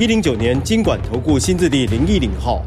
一零九年金管投顾新字地零一零号，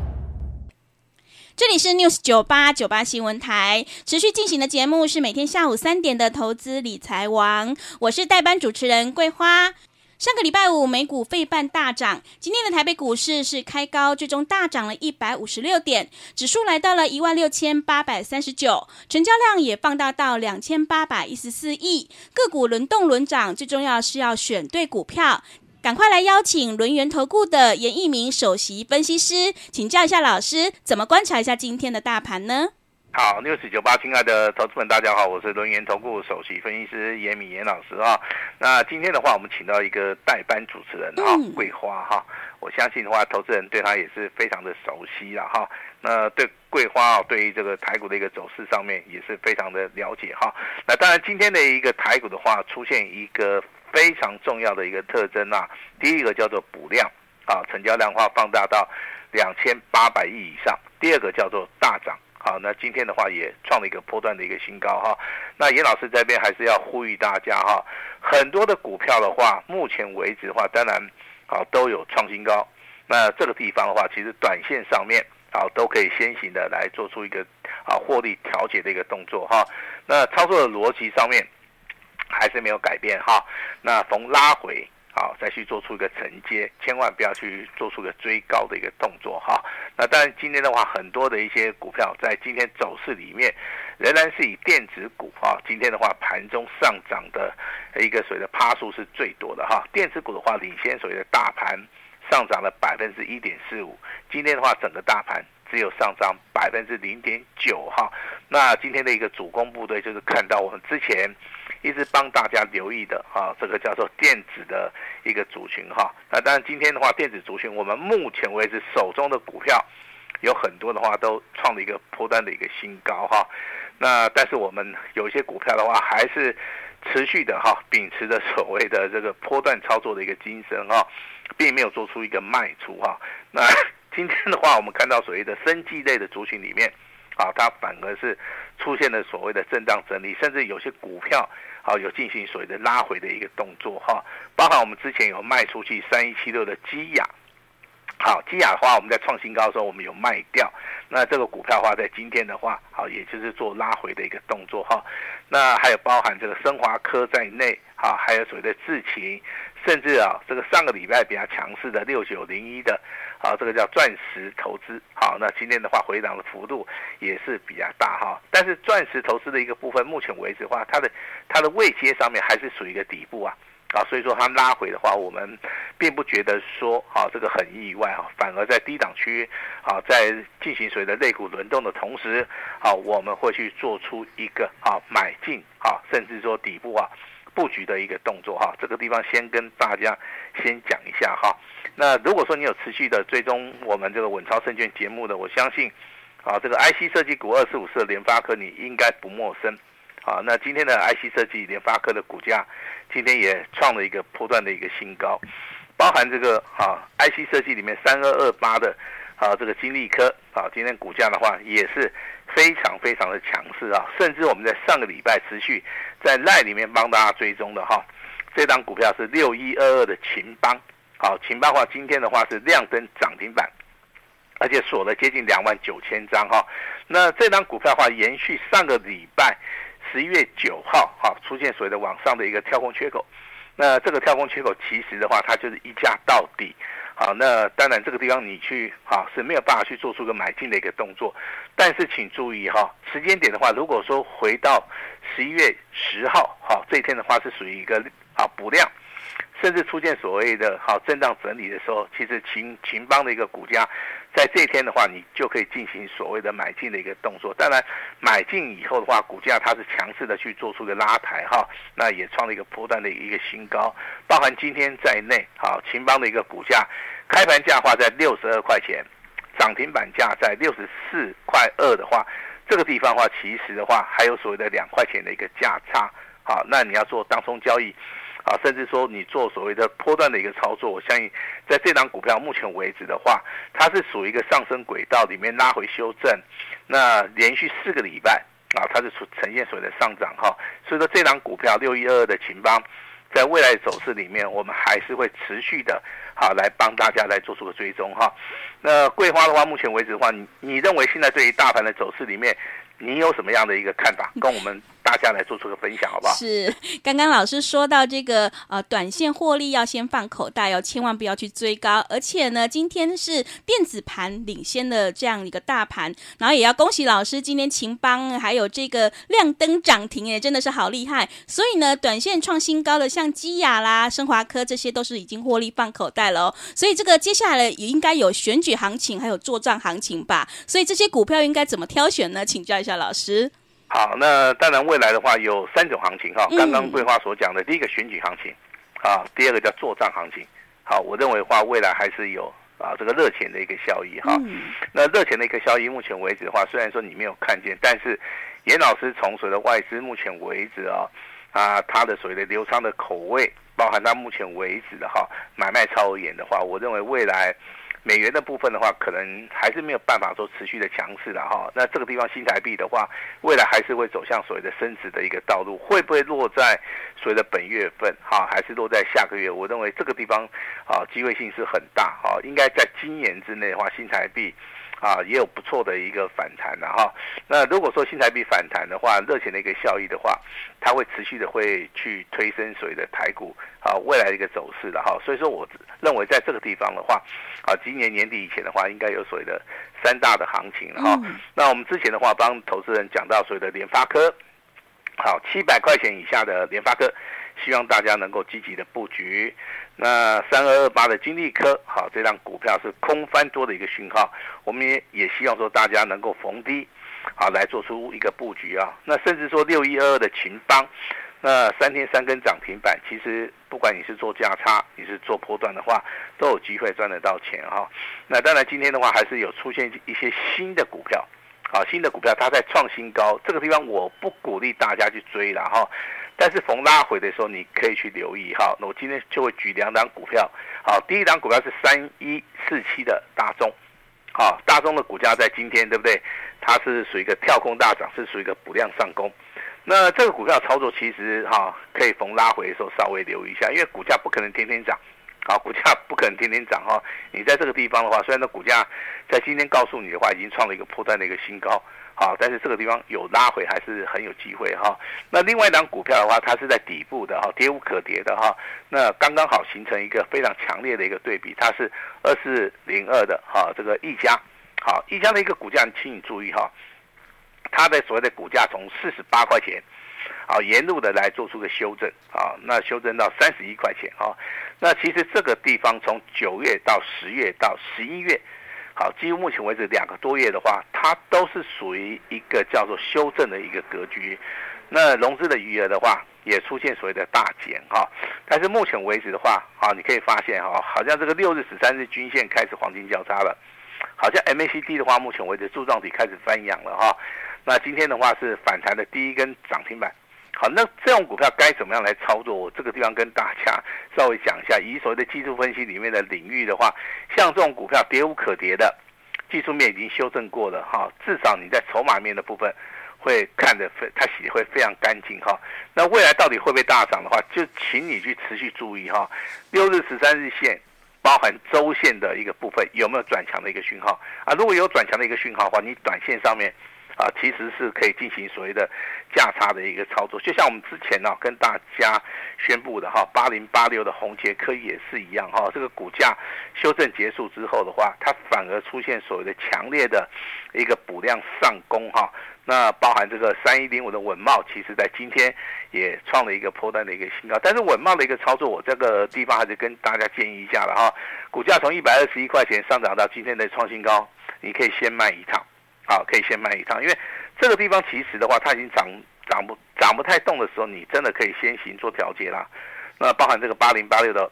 这里是 News 九八九八新闻台，持续进行的节目是每天下午三点的投资理财王，我是代班主持人桂花。上个礼拜五，美股费半大涨。今天的台北股市是开高，最终大涨了一百五十六点，指数来到了一万六千八百三十九，成交量也放大到两千八百一十四亿。个股轮动轮涨，最重要是要选对股票。赶快来邀请轮源投顾的严一鸣首席分析师，请教一下老师，怎么观察一下今天的大盘呢？好，News 九八，亲爱的投资们，大家好，我是轮源投顾首席分析师严敏严老师啊。那今天的话，我们请到一个代班主持人啊，桂花哈。我相信的话，投资人对他也是非常的熟悉了哈。那对桂花啊，对于这个台股的一个走势上面也是非常的了解哈。那当然，今天的一个台股的话，出现一个非常重要的一个特征啊，第一个叫做补量啊，成交量的话放大到两千八百亿以上；第二个叫做大涨。好，那今天的话也创了一个波段的一个新高哈。那严老师这边还是要呼吁大家哈，很多的股票的话，目前为止的话，当然好都有创新高。那这个地方的话，其实短线上面好都可以先行的来做出一个啊获利调节的一个动作哈。那操作的逻辑上面还是没有改变哈。那逢拉回。好，再去做出一个承接，千万不要去做出个追高的一个动作哈。那当然，今天的话，很多的一些股票在今天走势里面，仍然是以电子股哈。今天的话，盘中上涨的一个所谓的趴数是最多的哈。电子股的话，领先所谓的大盘上涨了百分之一点四五。今天的话，整个大盘只有上涨百分之零点九哈。那今天的一个主攻部队就是看到我们之前。一直帮大家留意的啊，这个叫做电子的一个族群哈。那当然今天的话，电子族群我们目前为止手中的股票有很多的话都创了一个波段的一个新高哈。那但是我们有一些股票的话，还是持续的哈，秉持着所谓的这个波段操作的一个精神哈，并没有做出一个卖出哈。那今天的话，我们看到所谓的生技类的族群里面啊，它反而是出现了所谓的震荡整理，甚至有些股票。好，有进行所谓的拉回的一个动作哈，包含我们之前有卖出去三一七六的基亚，好，基亚的话我们在创新高的时候我们有卖掉，那这个股票的话在今天的话，好，也就是做拉回的一个动作哈，那还有包含这个升华科在内，哈，还有所谓的智勤，甚至啊这个上个礼拜比较强势的六九零一的。啊，这个叫钻石投资。好，那今天的话回档的幅度也是比较大哈。但是钻石投资的一个部分，目前为止的话，它的它的位阶上面还是属于一个底部啊。啊，所以说它拉回的话，我们并不觉得说啊这个很意外哈，反而在低档区啊，在进行所谓的类股轮动的同时，啊，我们会去做出一个啊买进啊，甚至说底部啊。布局的一个动作哈，这个地方先跟大家先讲一下哈。那如果说你有持续的追踪我们这个稳操胜券节目的，我相信啊，这个 IC 设计股二四五四联发科你应该不陌生。啊，那今天的 IC 设计联发科的股价今天也创了一个波段的一个新高，包含这个啊 IC 设计里面三二二八的啊这个金利科啊，今天股价的话也是。非常非常的强势啊，甚至我们在上个礼拜持续在 LINE 里面帮大家追踪的哈，这档股票是六一二二的秦邦，好，秦邦的话今天的话是亮灯涨停板，而且锁了接近两万九千张哈。那这档股票的话，延续上个礼拜十一月九号哈出现所谓的往上的一个跳空缺口，那这个跳空缺口其实的话，它就是一价到底。好，那当然这个地方你去哈是没有办法去做出个买进的一个动作，但是请注意哈，时间点的话，如果说回到十一月十号，哈这一天的话是属于一个啊补量，甚至出现所谓的好震荡整理的时候，其实秦秦邦的一个股价，在这一天的话，你就可以进行所谓的买进的一个动作。当然，买进以后的话，股价它是强势的去做出一个拉抬哈，那也创了一个波段的一个新高。包含今天在内，好秦邦的一个股价开盘价话在六十二块钱，涨停板价在六十四块二的话，这个地方的话，其实的话还有所谓的两块钱的一个价差。好，那你要做当冲交易。啊，甚至说你做所谓的波段的一个操作，我相信在这档股票目前为止的话，它是属于一个上升轨道里面拉回修正，那连续四个礼拜啊，它是呈呈现所谓的上涨哈，所以说这档股票六一二二的秦邦，在未来的走势里面，我们还是会持续的好来帮大家来做出个追踪哈。那桂花的话，目前为止的话，你你认为现在对于大盘的走势里面，你有什么样的一个看法？跟我们。大家来做出个分享，好不好？是，刚刚老师说到这个呃，短线获利要先放口袋哦，千万不要去追高。而且呢，今天是电子盘领先的这样一个大盘，然后也要恭喜老师，今天秦邦还有这个亮灯涨停，也真的是好厉害。所以呢，短线创新高的像基亚啦、升华科这些都是已经获利放口袋了哦。所以这个接下来也应该有选举行情，还有作帐行情吧。所以这些股票应该怎么挑选呢？请教一下老师。好，那当然未来的话有三种行情哈。刚刚桂花所讲的，第一个选举行情，啊，第二个叫作战行情。好，我认为的话未来还是有啊这个热钱的一个效益哈。那热钱的一个效益，目前为止的话，虽然说你没有看见，但是严老师从所谓的外资目前为止啊啊他的所谓的流仓的口味，包含他目前为止的哈买卖超而言的话，我认为未来。美元的部分的话，可能还是没有办法说持续的强势的哈。那这个地方新台币的话，未来还是会走向所谓的升值的一个道路，会不会落在所谓的本月份哈，还是落在下个月？我认为这个地方啊，机会性是很大哈，应该在今年之内的话，新台币。啊，也有不错的一个反弹的哈。那如果说新台币反弹的话，热钱的一个效益的话，它会持续的会去推升所谓的台股啊未来的一个走势的哈。所以说，我认为在这个地方的话，啊，今年年底以前的话，应该有所谓的三大的行情哈。那我们之前的话，帮投资人讲到所谓的联发科，好，七百块钱以下的联发科。希望大家能够积极的布局。那三二二八的金利科，好，这张股票是空翻多的一个讯号。我们也也希望说大家能够逢低，好来做出一个布局啊。那甚至说六一二二的秦邦，那三天三根涨停板，其实不管你是做价差，你是做波段的话，都有机会赚得到钱哈。那当然今天的话，还是有出现一些新的股票，啊，新的股票它在创新高，这个地方我不鼓励大家去追了哈。但是逢拉回的时候，你可以去留意哈。那我今天就会举两档股票，好，第一档股票是三一四七的大中，好，大中的股价在今天对不对？它是属于一个跳空大涨，是属于一个补量上攻。那这个股票操作其实哈，可以逢拉回的时候稍微留意一下，因为股价不可能天天涨，好，股价不可能天天涨哈。你在这个地方的话，虽然那股价在今天告诉你的话，已经创了一个破断的一个新高。好，但是这个地方有拉回还是很有机会哈。那另外一档股票的话，它是在底部的哈，跌无可跌的哈。那刚刚好形成一个非常强烈的一个对比，它是二四零二的哈，这个毅嘉。好，毅嘉的一个股价，请你注意哈，它的所谓的股价从四十八块钱，好，沿路的来做出个修正啊，那修正到三十一块钱啊。那其实这个地方从九月到十月到十一月。好，几乎目前为止两个多月的话，它都是属于一个叫做修正的一个格局。那融资的余额的话，也出现所谓的大减哈。但是目前为止的话，啊，你可以发现哈，好像这个六日、十三日均线开始黄金交叉了，好像 MACD 的话，目前为止柱状体开始翻阳了哈。那今天的话是反弹的第一根涨停板。好，那这种股票该怎么样来操作？我这个地方跟大家稍微讲一下。以所谓的技术分析里面的领域的话，像这种股票跌无可跌的，技术面已经修正过了哈。至少你在筹码面的部分会看得非它洗会非常干净哈。那未来到底会不会大涨的话，就请你去持续注意哈。六日、十三日线，包含周线的一个部分有没有转强的一个讯号啊？如果有转强的一个讯号的话，你短线上面。啊，其实是可以进行所谓的价差的一个操作，就像我们之前呢、跟大家宣布的哈，八零八六的宏捷科也是一样哈，这个股价修正结束之后的话，它反而出现所谓的强烈的一个补量上攻哈，那包含这个三一零五的稳懋，其实在今天也创了一个波段的一个新高，但是稳懋的一个操作，我这个地方还是跟大家建议一下了哈，股价从一百二十一块钱上涨到今天的创新高，你可以先卖一趟。好，可以先卖一趟，因为这个地方其实的话，它已经涨涨不涨不太动的时候，你真的可以先行做调节啦。那包含这个八零八六的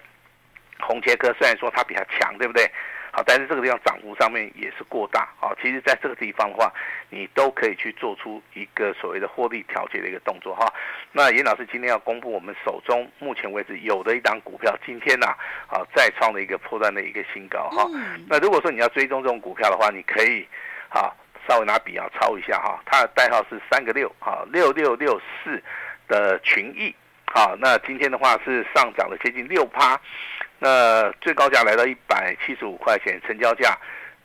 宏捷科，虽然说它比较强，对不对？好，但是这个地方涨幅上面也是过大。啊，其实在这个地方的话，你都可以去做出一个所谓的获利调节的一个动作哈。那严老师今天要公布我们手中目前为止有的一档股票，今天呐，啊再创了一个破断的一个新高哈。那如果说你要追踪这种股票的话，你可以啊。稍微拿笔啊抄一下哈，它的代号是三个六哈，六六六四的群益，好，那今天的话是上涨了接近六趴，那最高价来到一百七十五块钱，成交价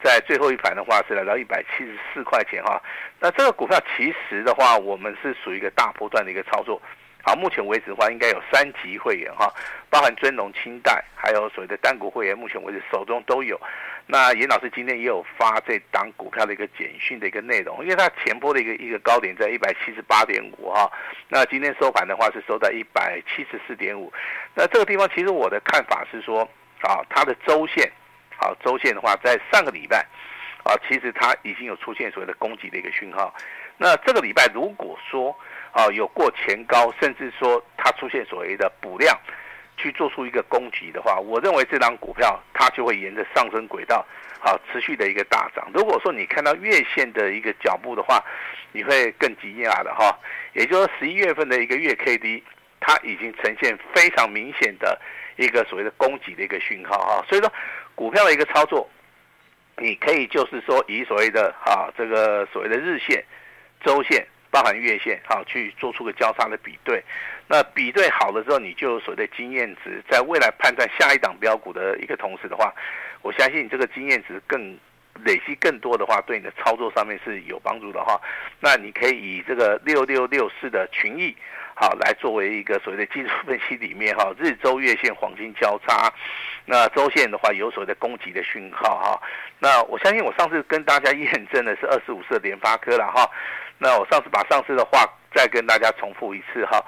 在最后一盘的话是来到一百七十四块钱哈，那这个股票其实的话，我们是属于一个大波段的一个操作。好，目前为止的话，应该有三级会员哈，包含尊龙、清代，还有所谓的单股会员，目前为止手中都有。那严老师今天也有发这档股票的一个简讯的一个内容，因为它前波的一个一个高点在一百七十八点五哈，那今天收盘的话是收在一百七十四点五。那这个地方其实我的看法是说，啊，它的周线，好，周线的话在上个礼拜，啊，其实它已经有出现所谓的攻击的一个讯号。那这个礼拜如果说，啊，有过前高，甚至说它出现所谓的补量，去做出一个攻击的话，我认为这档股票它就会沿着上升轨道，好持续的一个大涨。如果说你看到月线的一个脚步的话，你会更惊讶的哈。也就是说，十一月份的一个月 K D，它已经呈现非常明显的一个所谓的攻击的一个讯号哈。所以说，股票的一个操作，你可以就是说以所谓的啊这个所谓的日线、周线。包含月线，好去做出个交叉的比对，那比对好了之后，你就有所谓的经验值，在未来判断下一档标股的一个同时的话，我相信你这个经验值更累积更多的话，对你的操作上面是有帮助的哈。那你可以以这个六六六四的群益，好来作为一个所谓的技术分析里面哈，日周月线黄金交叉，那周线的话有所谓的攻击的讯号哈。那我相信我上次跟大家验证的是二十五色联发科了哈。那我上次把上次的话再跟大家重复一次哈，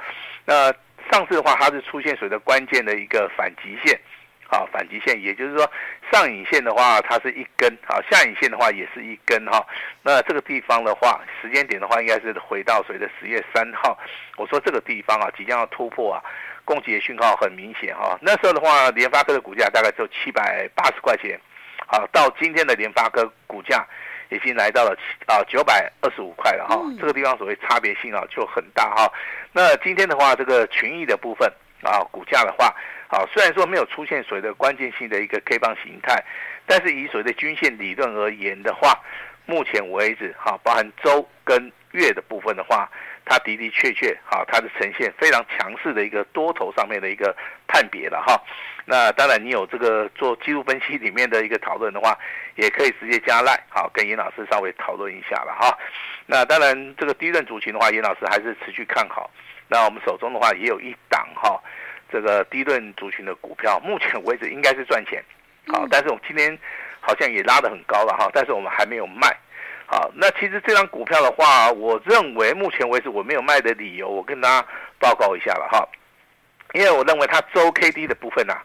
那上次的话它是出现所谓的关键的一个反极线，啊反击线，也就是说上影线的话它是一根，啊下影线的话也是一根哈，那这个地方的话时间点的话应该是回到谁的十月三号，我说这个地方啊即将要突破啊，供给的讯号很明显哈，那时候的话联发科的股价大概只有七百八十块钱，好到今天的联发科股价。已经来到了七啊九百二十五块了哈，这个地方所谓差别性啊就很大哈。那今天的话，这个群益的部分啊，股价的话，啊虽然说没有出现所谓的关键性的一个 K 棒形态，但是以所谓的均线理论而言的话，目前为止哈，包含周跟月的部分的话。它的的确确，哈，它是呈现非常强势的一个多头上面的一个判别了哈。那当然，你有这个做技术分析里面的一个讨论的话，也可以直接加赖，好，跟严老师稍微讨论一下了哈。那当然，这个低润族群的话，严老师还是持续看好。那我们手中的话，也有一档哈，这个低润族群的股票，目前为止应该是赚钱，好，但是我们今天好像也拉得很高了哈，但是我们还没有卖。好，那其实这张股票的话，我认为目前为止我没有卖的理由，我跟大家报告一下了哈。因为我认为它周 K D 的部分啊，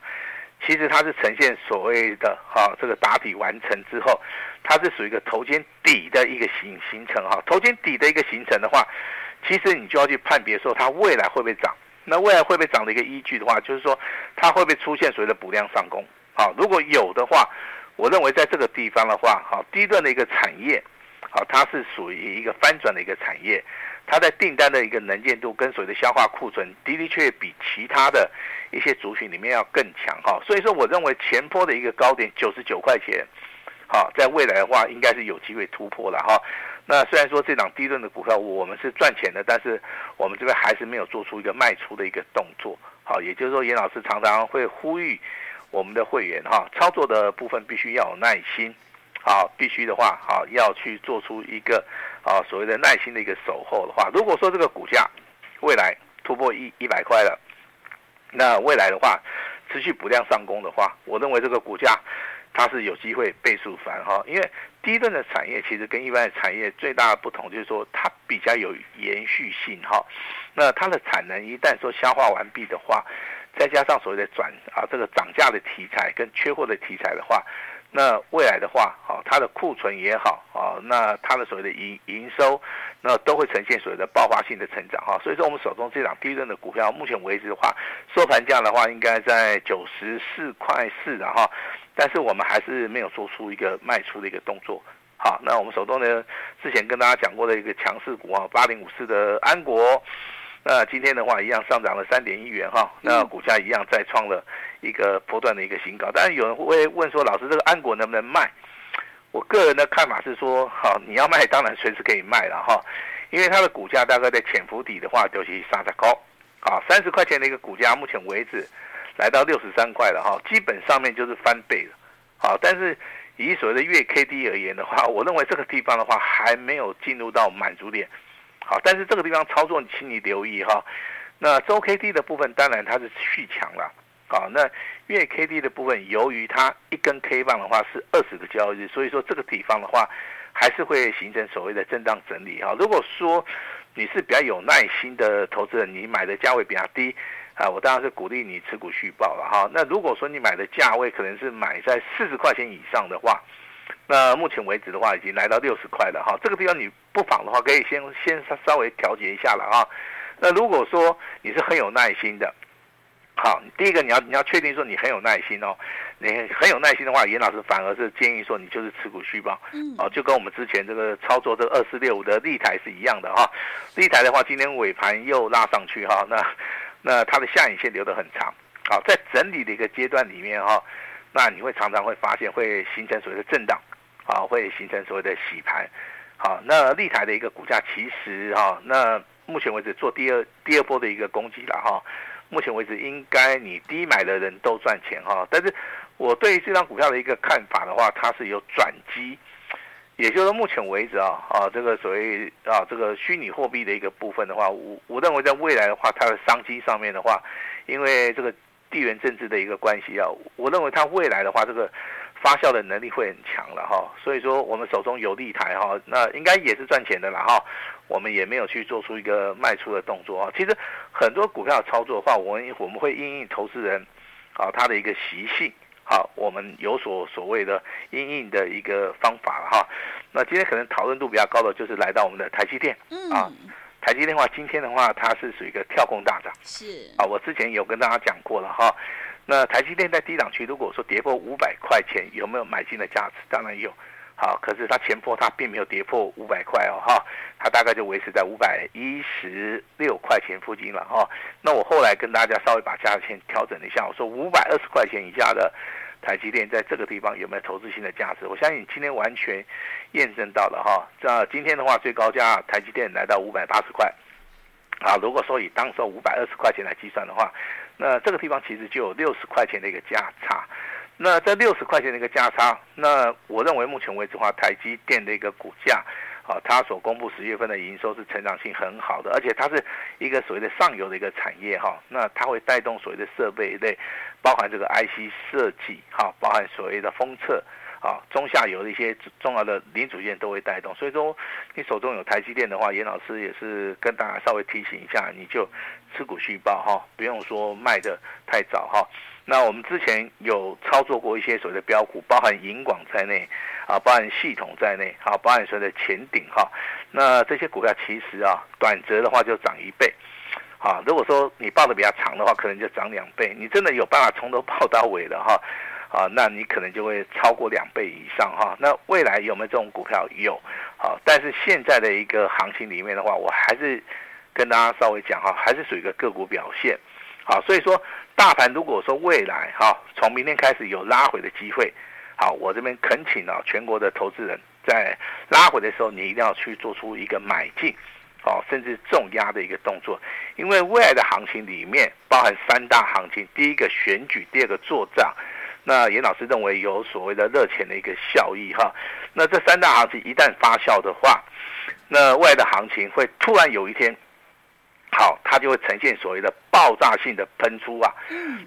其实它是呈现所谓的哈这个打底完成之后，它是属于一个头肩底的一个形形成哈。头肩底的一个形成的话，其实你就要去判别说它未来会不会涨。那未来会不会涨的一个依据的话，就是说它会不会出现所谓的补量上攻。好，如果有的话，我认为在这个地方的话，好低段的一个产业。好，它是属于一个翻转的一个产业，它在订单的一个能见度跟所谓的消化库存的的确确比其他的一些族群里面要更强哈，所以说我认为前波的一个高点九十九块钱，好，在未来的话应该是有机会突破了哈。那虽然说这档低润的股票我们是赚钱的，但是我们这边还是没有做出一个卖出的一个动作，好，也就是说严老师常常会呼吁我们的会员哈，操作的部分必须要有耐心。好，必须的话，好要去做出一个啊所谓的耐心的一个守候的话，如果说这个股价未来突破一一百块了，那未来的话持续补量上攻的话，我认为这个股价它是有机会倍数翻哈，因为低顿的产业其实跟一般的产业最大的不同就是说它比较有延续性哈，那它的产能一旦说消化完毕的话。再加上所谓的转啊，这个涨价的题材跟缺货的题材的话，那未来的话，啊，它的库存也好啊，那它的所谓的营营收，那都会呈现所谓的爆发性的成长哈。所以说，我们手中这档低润的股票，目前为止的话，收盘价的话应该在九十四块四的哈，但是我们还是没有做出一个卖出的一个动作。好，那我们手中呢，之前跟大家讲过的一个强势股啊，八零五四的安国。那今天的话，一样上涨了三点一元哈，那股价一样再创了一个波段的一个新高。当然有人会问说，老师这个安国能不能卖？我个人的看法是说，好，你要卖当然随时可以卖了哈，因为它的股价大概在潜伏底的话就是三十高，啊，三十块钱的一个股价，目前为止来到六十三块了哈，基本上面就是翻倍了，好，但是以所谓的月 K D 而言的话，我认为这个地方的话还没有进入到满足点。好，但是这个地方操作，请你留意哈。那周 K D 的部分，当然它是续强了。好，那月 K D 的部分，由于它一根 K 棒的话是二十个交易日，所以说这个地方的话，还是会形成所谓的震荡整理哈。如果说你是比较有耐心的投资人，你买的价位比较低啊，我当然是鼓励你持股续报了哈。那如果说你买的价位可能是买在四十块钱以上的话，那目前为止的话，已经来到六十块了哈。这个地方你不妨的话，可以先先稍稍微调节一下了啊。那如果说你是很有耐心的，好，第一个你要你要确定说你很有耐心哦。你很有耐心的话，严老师反而是建议说你就是持股续报，嗯，哦，就跟我们之前这个操作这个二四六五的立台是一样的哈。立台的话，今天尾盘又拉上去哈，那那它的下影线留得很长，好，在整理的一个阶段里面哈。那你会常常会发现会形成所谓的震荡，啊，会形成所谓的洗盘，好，那立台的一个股价其实哈，那目前为止做第二第二波的一个攻击了哈，目前为止应该你低买的人都赚钱哈，但是我对这张股票的一个看法的话，它是有转机，也就是目前为止啊，啊，这个所谓啊这个虚拟货币的一个部分的话，我我认为在未来的话，它的商机上面的话，因为这个。地缘政治的一个关系啊，我认为它未来的话，这个发酵的能力会很强了哈。所以说，我们手中有立台哈，那应该也是赚钱的了哈。我们也没有去做出一个卖出的动作啊。其实很多股票操作的话，我们我们会因应投资人啊他的一个习性，好，我们有所所谓的应应的一个方法了哈。那今天可能讨论度比较高的就是来到我们的台积电啊。台积电的话，今天的话，它是属于一个跳空大涨。是啊，我之前有跟大家讲过了哈。那台积电在低档区，如果说跌破五百块钱，有没有买进的价值？当然有。好，可是它前波它并没有跌破五百块哦哈，它大概就维持在五百一十六块钱附近了哈。那我后来跟大家稍微把价钱调整了一下，我说五百二十块钱以下的。台积电在这个地方有没有投资性的价值？我相信今天完全验证到了哈。这今天的话，最高价台积电来到五百八十块。啊，如果说以当时五百二十块钱来计算的话，那这个地方其实就有六十块钱的一个价差。那这六十块钱的一个价差，那我认为目前为止的话，台积电的一个股价。好，它所公布十月份的营收是成长性很好的，而且它是一个所谓的上游的一个产业哈，那它会带动所谓的设备类，包含这个 IC 设计哈，包含所谓的封测啊，中下游的一些重要的零组件都会带动，所以说你手中有台积电的话，严老师也是跟大家稍微提醒一下，你就持股续报哈，不用说卖得太早哈。那我们之前有操作过一些所谓的标股，包含银广在内，啊，包含系统在内，好，包含所谓的前顶哈。那这些股票其实啊，短则的话就涨一倍，好，如果说你抱的比较长的话，可能就涨两倍。你真的有办法从头抱到尾的哈，啊，那你可能就会超过两倍以上哈。那未来有没有这种股票？有，好，但是现在的一个行情里面的话，我还是跟大家稍微讲哈，还是属于一个个股表现，好，所以说。大盘如果说未来哈，从明天开始有拉回的机会，好，我这边恳请啊全国的投资人，在拉回的时候，你一定要去做出一个买进，哦，甚至重压的一个动作，因为未来的行情里面包含三大行情，第一个选举，第二个做账，那严老师认为有所谓的热钱的一个效益哈。那这三大行情一旦发酵的话，那未来的行情会突然有一天，好，它就会呈现所谓的爆炸性的喷出啊。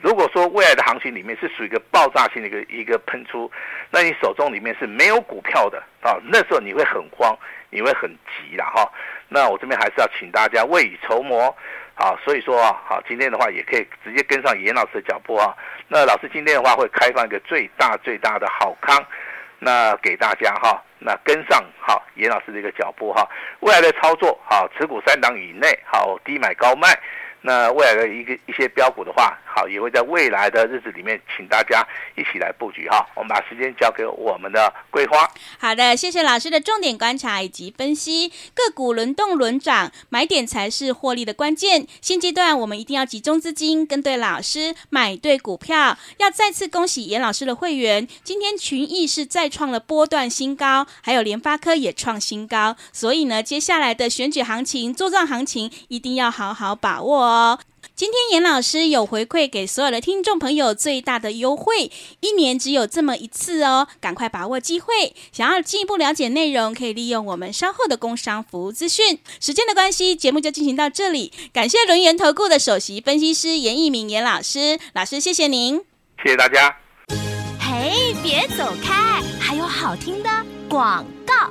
如果说未来的行情里面是属于一个爆炸性的一个一个喷出，那你手中里面是没有股票的啊，那时候你会很慌，你会很急了哈。那我这边还是要请大家未雨绸缪，好，所以说啊，好，今天的话也可以直接跟上严老师的脚步啊。那老师今天的话会开放一个最大最大的好康，那给大家哈，那跟上好严老师的一个脚步哈，未来的操作好，持股三档以内好，低买高卖。那未来的一个一些标股的话，好，也会在未来的日子里面，请大家一起来布局哈。我们把时间交给我们的桂花。好的，谢谢老师的重点观察以及分析。个股轮动轮涨，买点才是获利的关键。现阶段我们一定要集中资金，跟对老师，买对股票。要再次恭喜严老师的会员，今天群益是再创了波段新高，还有联发科也创新高。所以呢，接下来的选举行情、作帐行情，一定要好好把握哦。今天严老师有回馈给所有的听众朋友最大的优惠，一年只有这么一次哦，赶快把握机会。想要进一步了解内容，可以利用我们稍后的工商服务资讯。时间的关系，节目就进行到这里。感谢轮元投顾的首席分析师严一鸣严老师，老师谢谢您，谢谢大家。嘿，别走开，还有好听的广告。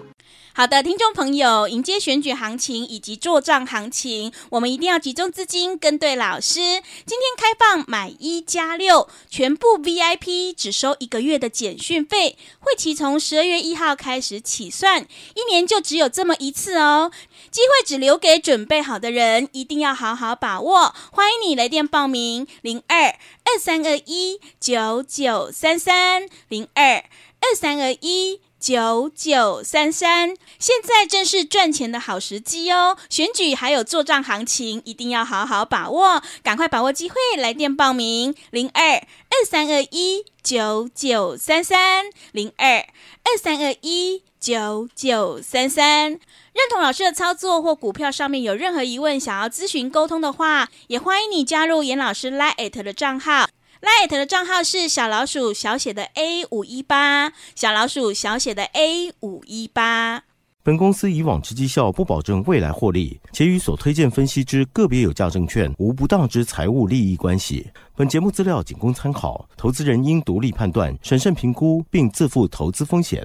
好的，听众朋友，迎接选举行情以及做账行情，我们一定要集中资金跟对老师。今天开放买一加六，全部 VIP 只收一个月的简讯费，会期从十二月一号开始起算，一年就只有这么一次哦，机会只留给准备好的人，一定要好好把握。欢迎你来电报名：零二二三二一九九三三零二二三二一。九九三三，现在正是赚钱的好时机哦！选举还有做账行情，一定要好好把握，赶快把握机会，来电报名零二二三二一九九三三零二二三二一九九三三。认同老师的操作或股票上面有任何疑问，想要咨询沟通的话，也欢迎你加入严老师 LINE@ 的账号。Light 的账号是小老鼠小写的 A 五一八，小老鼠小写的 A 五一八。本公司以往之绩效不保证未来获利，且与所推荐分析之个别有价证券无不当之财务利益关系。本节目资料仅供参考，投资人应独立判断、审慎评估，并自负投资风险。